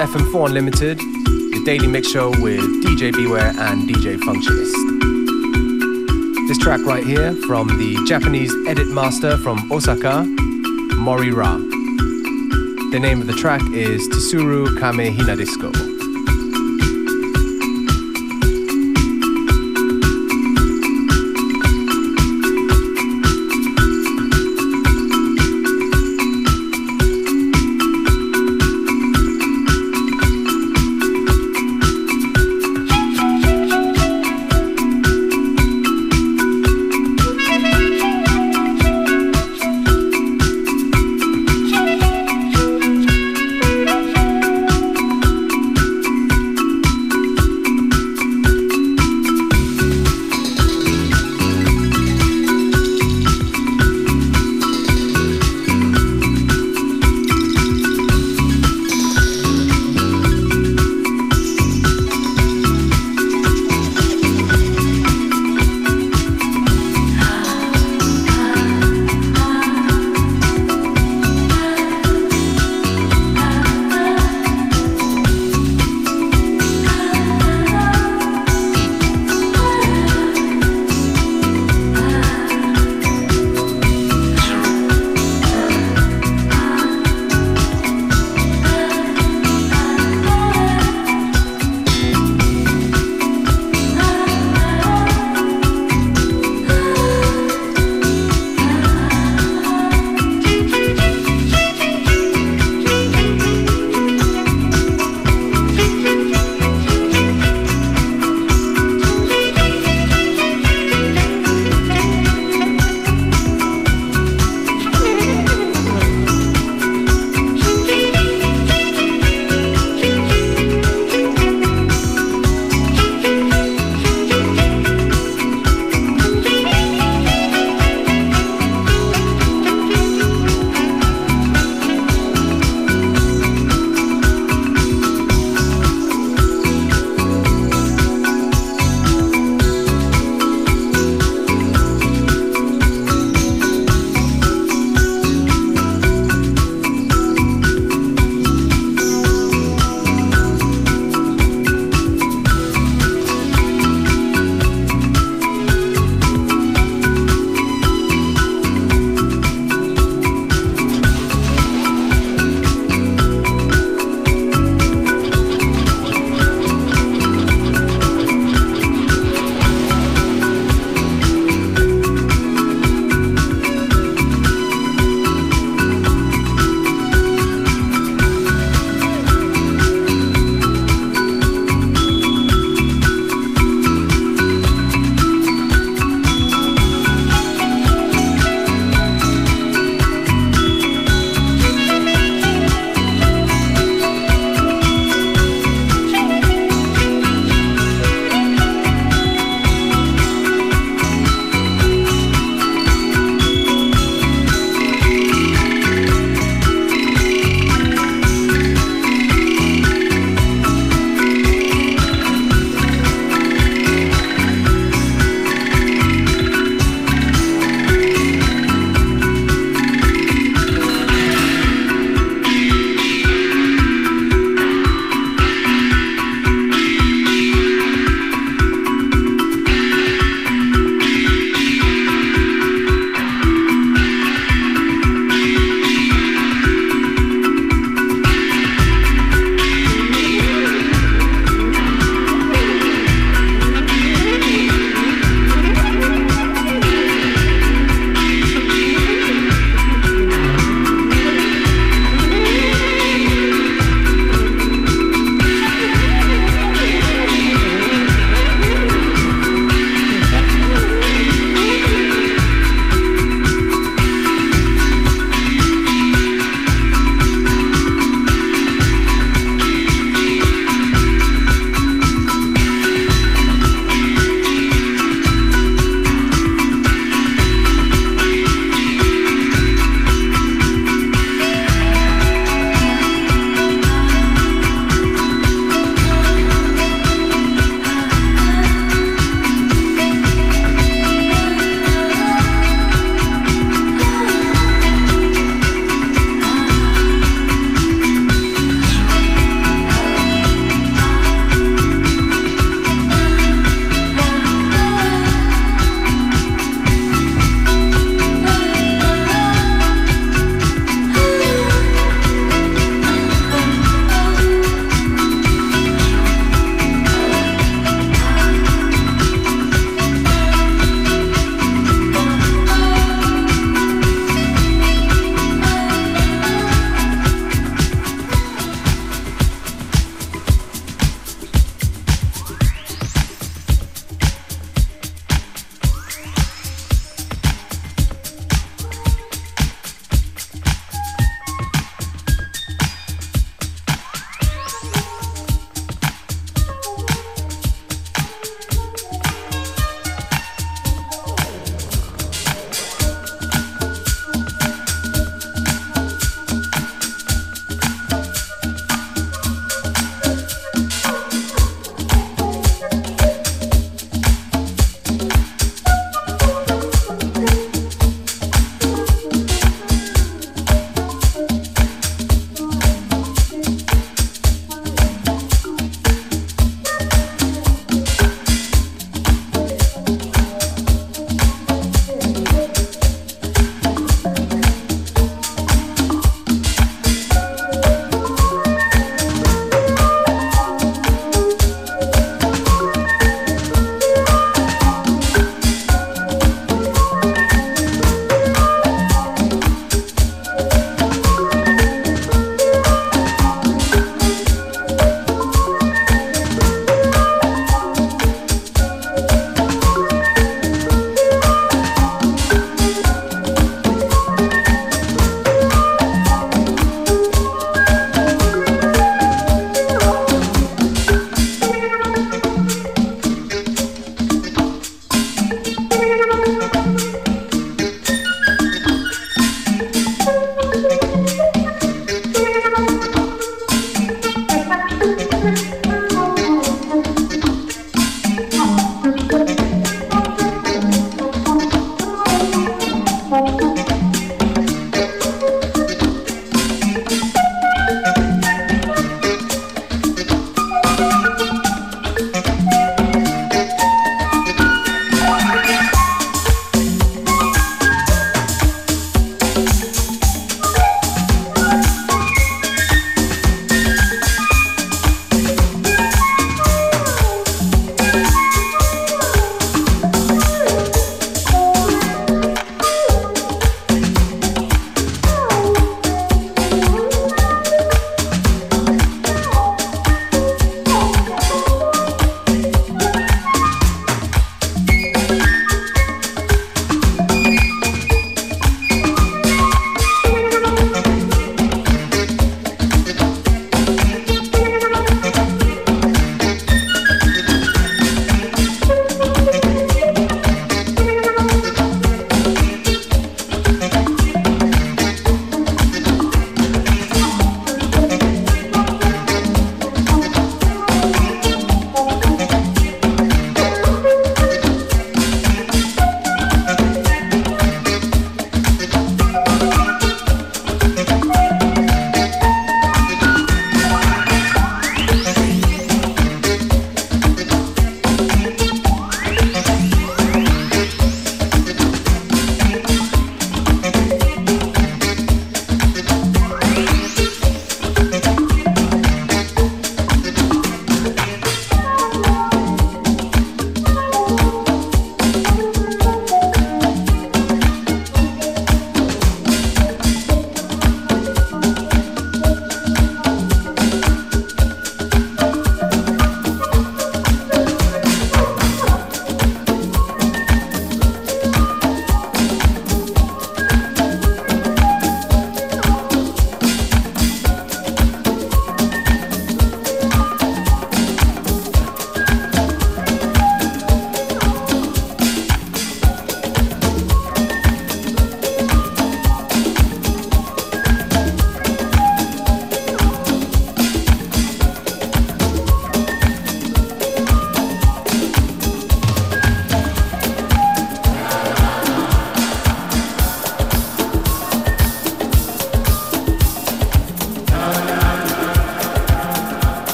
FM4 Unlimited, the daily mix show with DJ Beware and DJ Functionist. This track right here from the Japanese edit master from Osaka, Mori Ra. The name of the track is Tsuru Kame Hina Disco.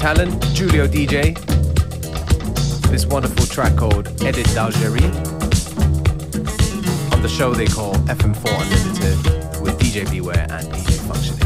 talent, Julio DJ. This wonderful track called Edit d'Algérie. On the show they call FM4 Unlimited with DJ Beware and DJ Function.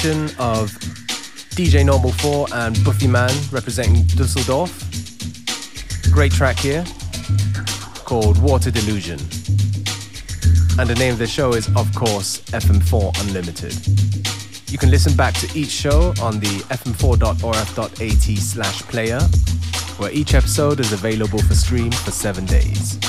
Combination of DJ Normal 4 and Buffy Man representing Dusseldorf. Great track here called Water Delusion. And the name of the show is, of course, FM4 Unlimited. You can listen back to each show on the fm4.orf.at slash player, where each episode is available for stream for seven days.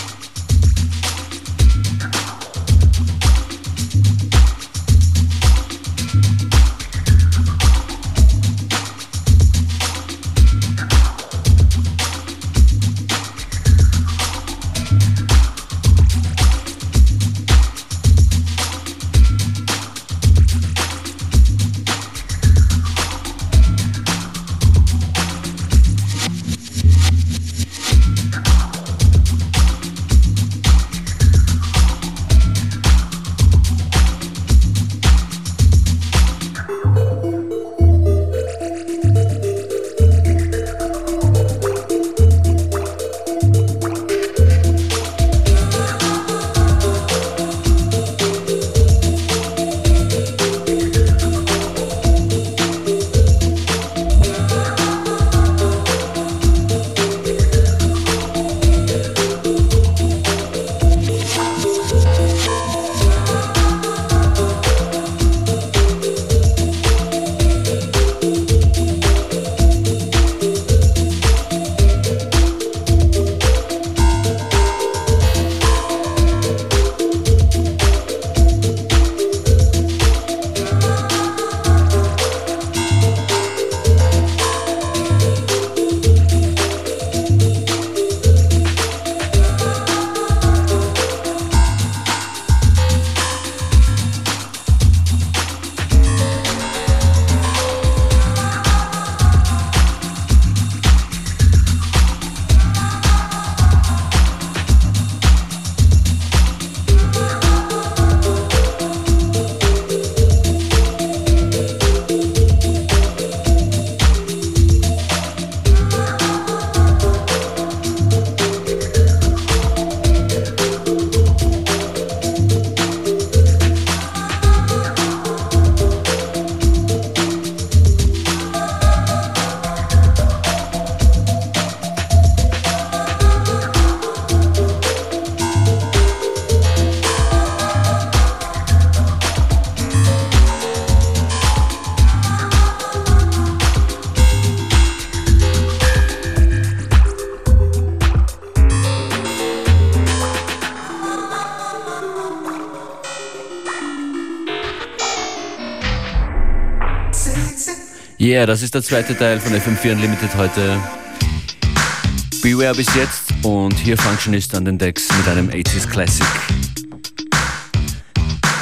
Yeah, das ist der zweite Teil von FM4 Unlimited heute. Beware bis jetzt und hier Functionist an den Decks mit einem 80s Classic.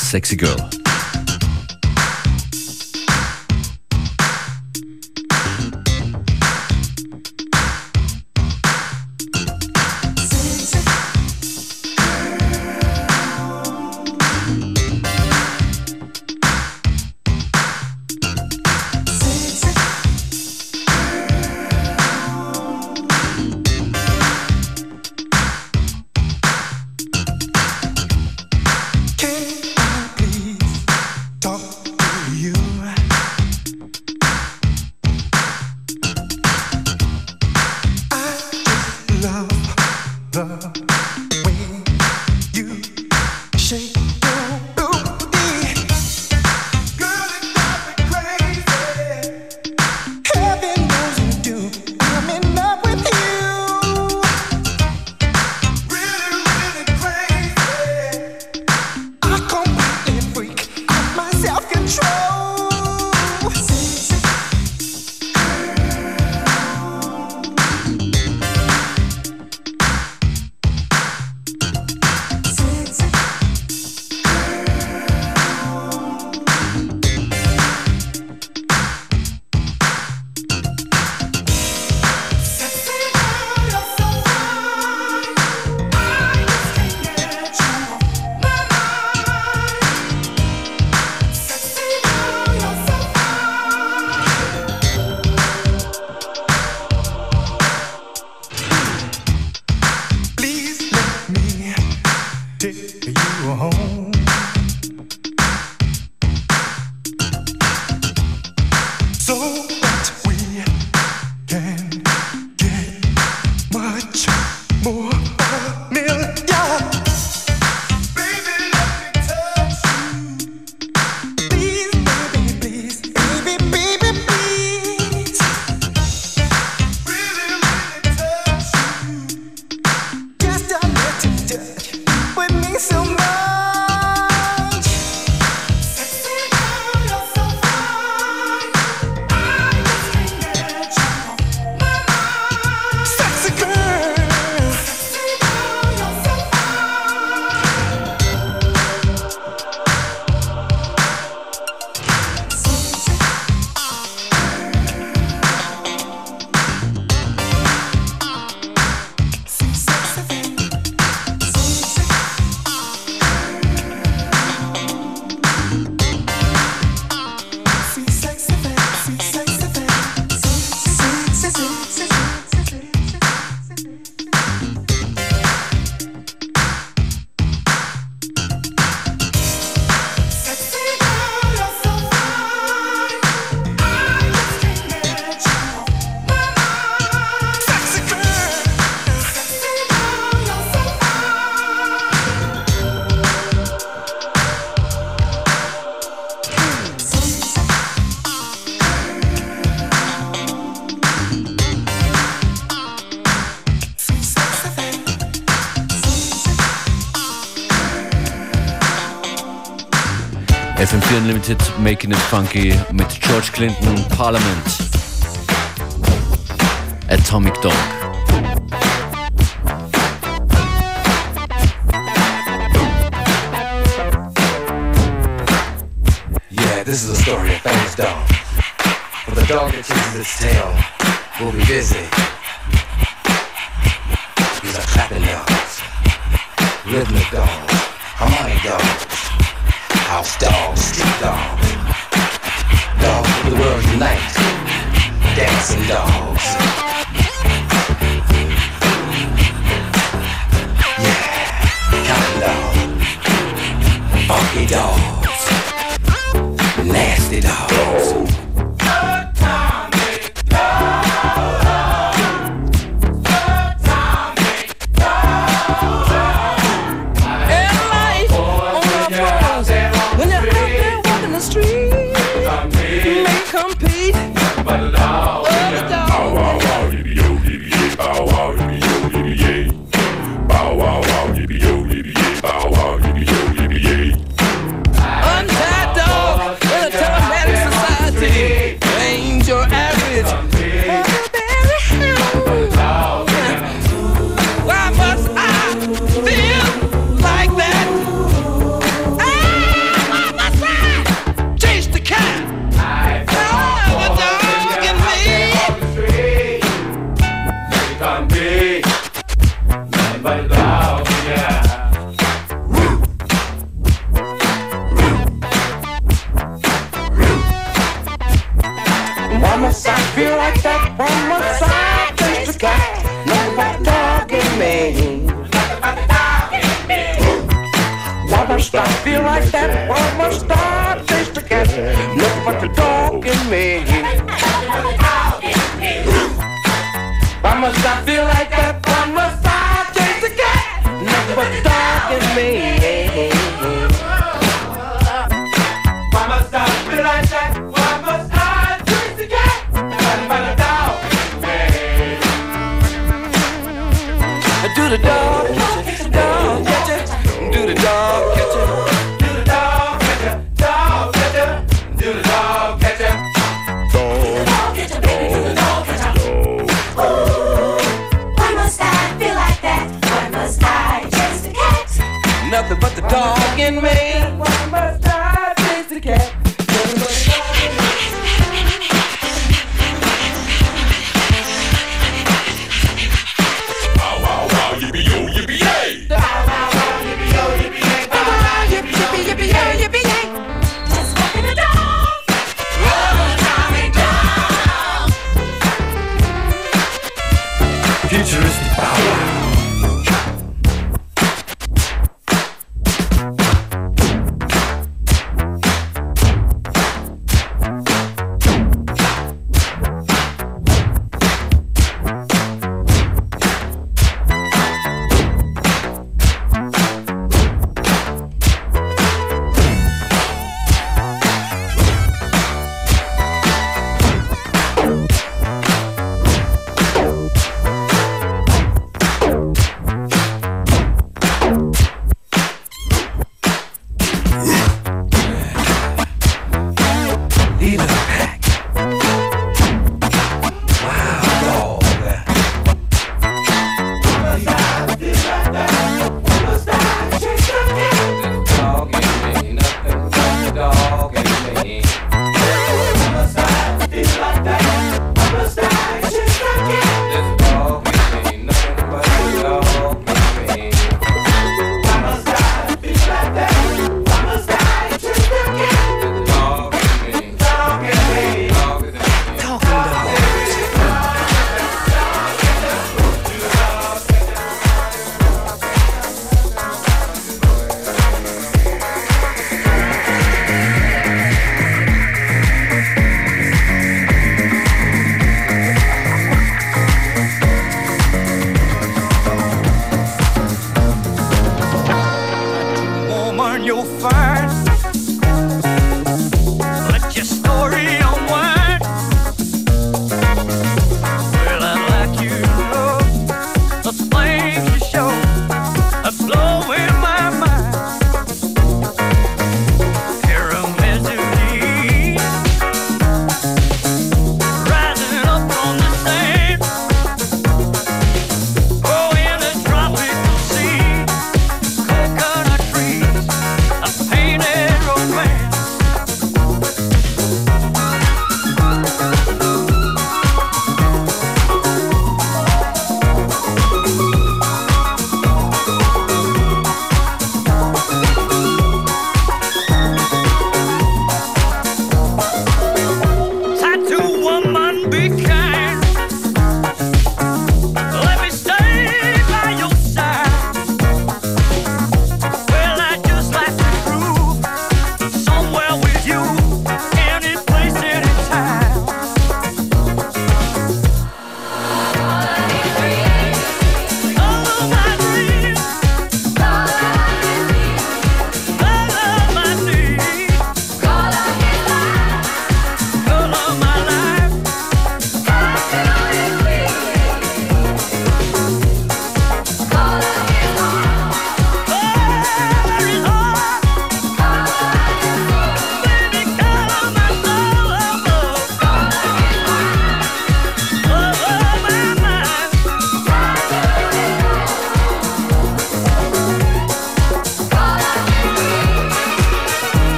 Sexy Girl. FM4 Making It Funky mit George Clinton Parliament. Atomic Dog. Yeah, this is a story of famous dog. For the dog that chases its tail will be busy. These are clapping dogs, rhythmic dogs, harmonic dogs house dogs, street dogs, world unite, dancing dogs. Yeah, counting dogs, funky dogs, nasty dogs. The dog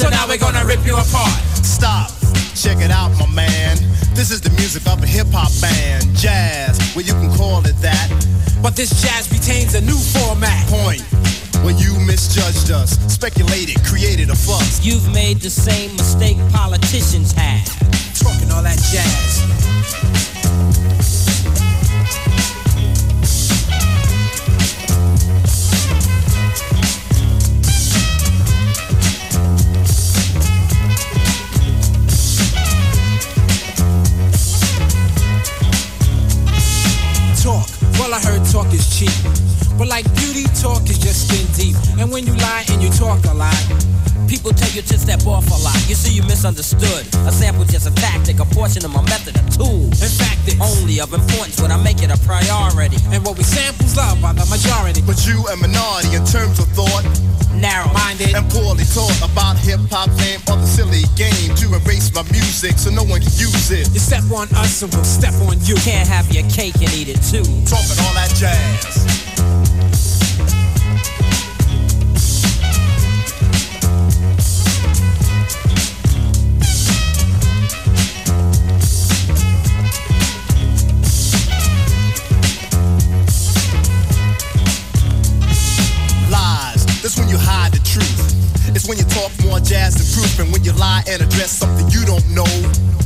So now we're gonna rip you apart. Stop. Check it out, my man. This is the music of a hip-hop band. Jazz, well, you can call it that. But this jazz retains a new format. Point. When you misjudged us, speculated, created a fuss. You've made the same mistake politicians have. Talking all that jazz. Well I heard talk is cheap. But like beauty, talk is just skin deep. And when you lie and you talk a lot, People tell you to step off a lot. You see, you misunderstood. A sample just a tactic, a portion of my method, a tool. in fact it's Only of importance when I make it a priority. And what we samples love by the majority. But you a minority in terms of thought, Narrow Minded, and poorly taught about hip hop fame or the silly game to erase my music so no one can use it. you step on us and we'll step on you. can't have your cake and eat it too. Talking all that jazz. When you talk more jazz than proof, and when you lie and address something you don't know.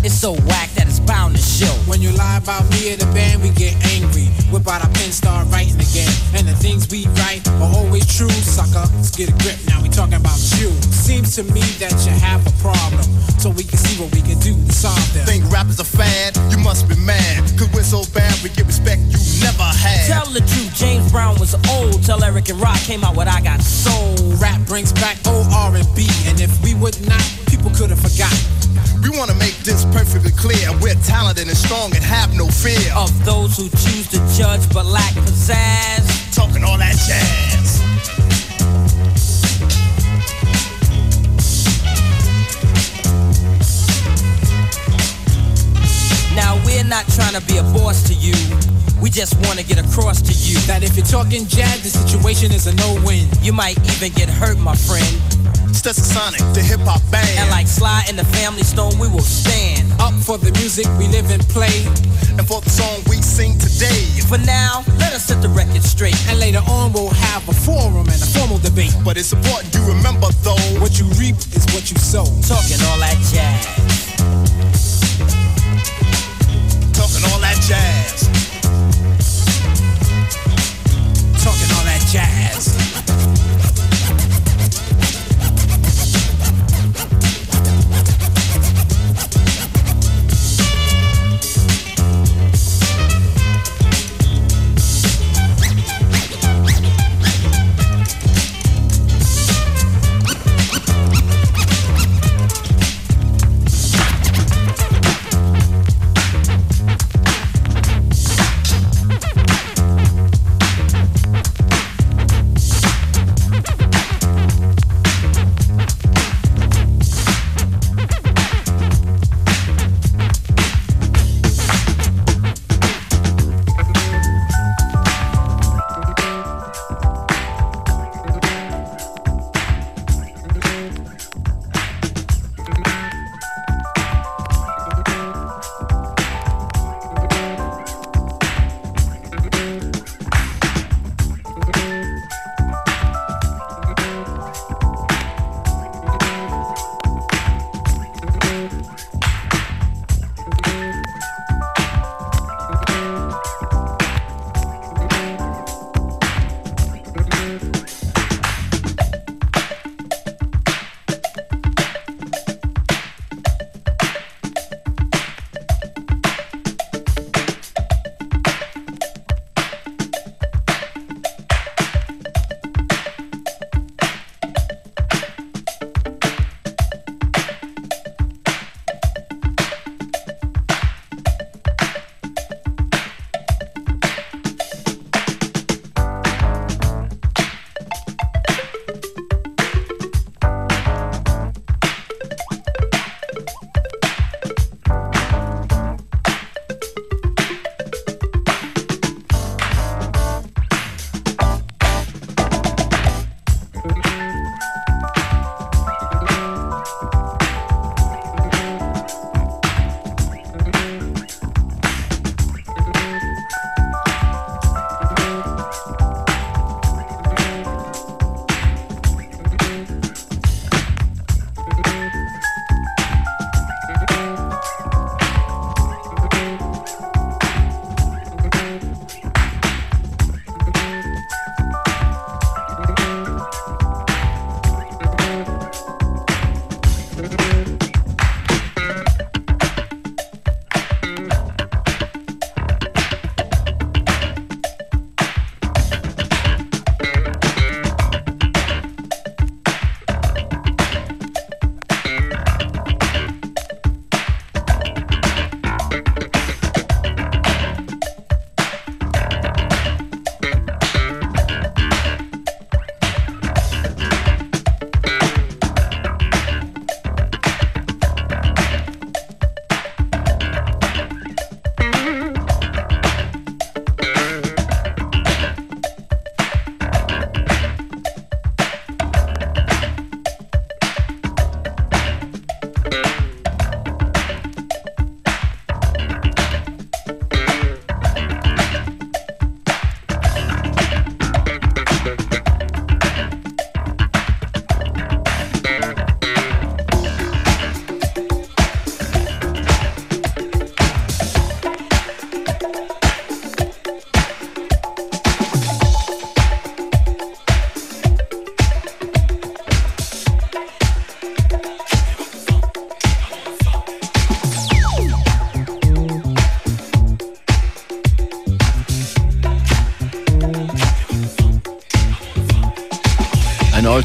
It's so whack that it's bound to show. When you lie about me or the band, we get angry. Whip out our pen, start writing again. And the things we write are always true, sucker. Let's get a grip, now we talking about you. Seems to me that you have a problem. So we can see what we can do to solve them. Think rap is a fad? You must be mad. Cause we're so bad, we get respect you never had. Tell the truth, James Brown was old. Tell Eric and Rock came out what I Got Soul. Rap brings back old R&B, and if we would not, people could have forgotten. We wanna make this perfectly clear. We're talented and strong and have no fear. Of those who choose to judge but lack pizzazz. Talking all that jazz. Now we're not trying to be a boss to you. We just want to get across to you. That if you're talking jazz, the situation is a no-win. You might even get hurt, my friend. Stetsasonic, the hip hop band. And like Sly and the Family Stone, we will stand. Up for the music we live and play. and for the song we sing today. For now, let us set the record straight. And later on, we'll have a forum and a formal debate. But it's important you remember though. What you reap is what you sow. Talking all that jazz. Talking all that jazz. Talking all that jazz.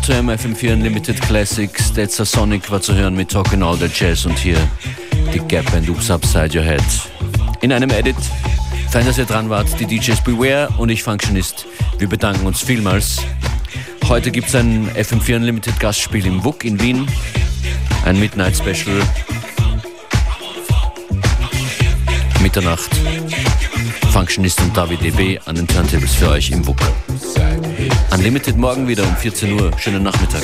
All-Time FM4 Unlimited Classics. That's a Sonic war zu hören mit Talking All the Jazz und hier die Gap and Oops Upside Your Head. In einem Edit. Fein, dass ihr dran wart, die DJs Beware und ich Functionist. Wir bedanken uns vielmals. Heute gibt es ein FM4 Unlimited Gastspiel im WUK in Wien. Ein Midnight Special. Mitternacht. Functionist und David DB an den Turntables für euch im WUK. Unlimited morgen wieder um 14 Uhr. Schönen Nachmittag.